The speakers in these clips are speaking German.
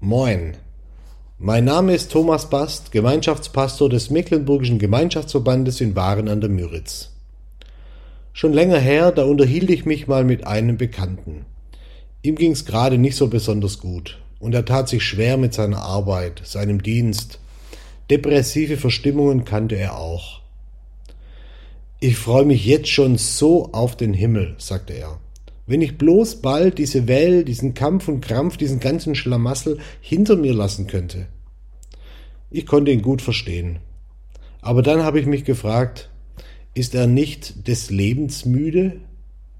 Moin. Mein Name ist Thomas Bast, Gemeinschaftspastor des Mecklenburgischen Gemeinschaftsverbandes in Waren an der Müritz. Schon länger her, da unterhielt ich mich mal mit einem Bekannten. Ihm ging's gerade nicht so besonders gut und er tat sich schwer mit seiner Arbeit, seinem Dienst. Depressive Verstimmungen kannte er auch. Ich freue mich jetzt schon so auf den Himmel, sagte er. Wenn ich bloß bald diese Welt, diesen Kampf und Krampf, diesen ganzen Schlamassel hinter mir lassen könnte. Ich konnte ihn gut verstehen. Aber dann habe ich mich gefragt, ist er nicht des Lebens müde?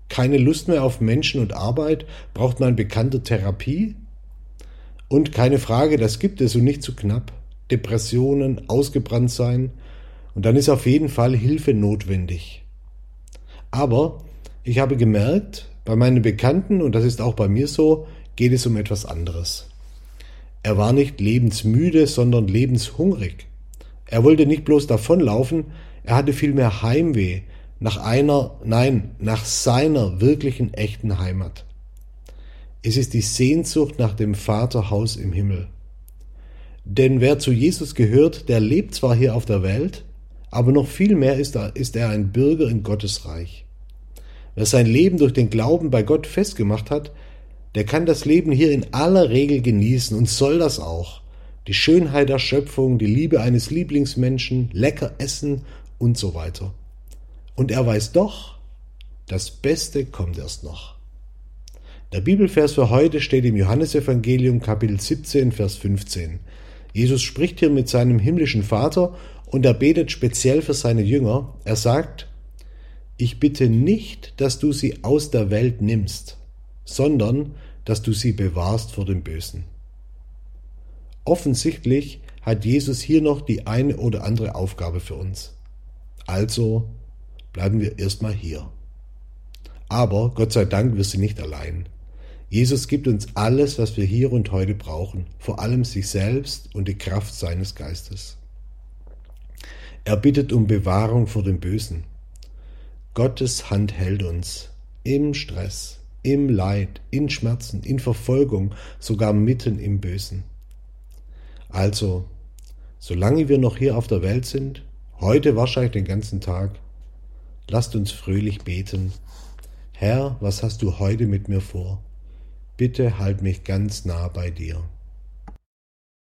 Keine Lust mehr auf Menschen und Arbeit? Braucht mein bekannter Therapie? Und keine Frage, das gibt es und nicht zu knapp. Depressionen, ausgebrannt sein. Und dann ist auf jeden Fall Hilfe notwendig. Aber ich habe gemerkt, bei meinen Bekannten, und das ist auch bei mir so, geht es um etwas anderes. Er war nicht lebensmüde, sondern lebenshungrig. Er wollte nicht bloß davonlaufen, er hatte vielmehr Heimweh nach einer, nein, nach seiner wirklichen echten Heimat. Es ist die Sehnsucht nach dem Vaterhaus im Himmel. Denn wer zu Jesus gehört, der lebt zwar hier auf der Welt, aber noch viel mehr ist er, ist er ein Bürger in Gottes Reich. Wer sein Leben durch den Glauben bei Gott festgemacht hat, der kann das Leben hier in aller Regel genießen und soll das auch. Die Schönheit der Schöpfung, die Liebe eines Lieblingsmenschen, lecker essen und so weiter. Und er weiß doch, das Beste kommt erst noch. Der Bibelvers für heute steht im Johannesevangelium Kapitel 17, Vers 15. Jesus spricht hier mit seinem himmlischen Vater und er betet speziell für seine Jünger. Er sagt, ich bitte nicht, dass du sie aus der Welt nimmst, sondern dass du sie bewahrst vor dem Bösen. Offensichtlich hat Jesus hier noch die eine oder andere Aufgabe für uns. Also bleiben wir erstmal hier. Aber Gott sei Dank, wir sind nicht allein. Jesus gibt uns alles, was wir hier und heute brauchen, vor allem sich selbst und die Kraft seines Geistes. Er bittet um Bewahrung vor dem Bösen. Gottes Hand hält uns im Stress, im Leid, in Schmerzen, in Verfolgung, sogar mitten im Bösen. Also, solange wir noch hier auf der Welt sind, heute wahrscheinlich den ganzen Tag, lasst uns fröhlich beten. Herr, was hast du heute mit mir vor? Bitte halt mich ganz nah bei dir.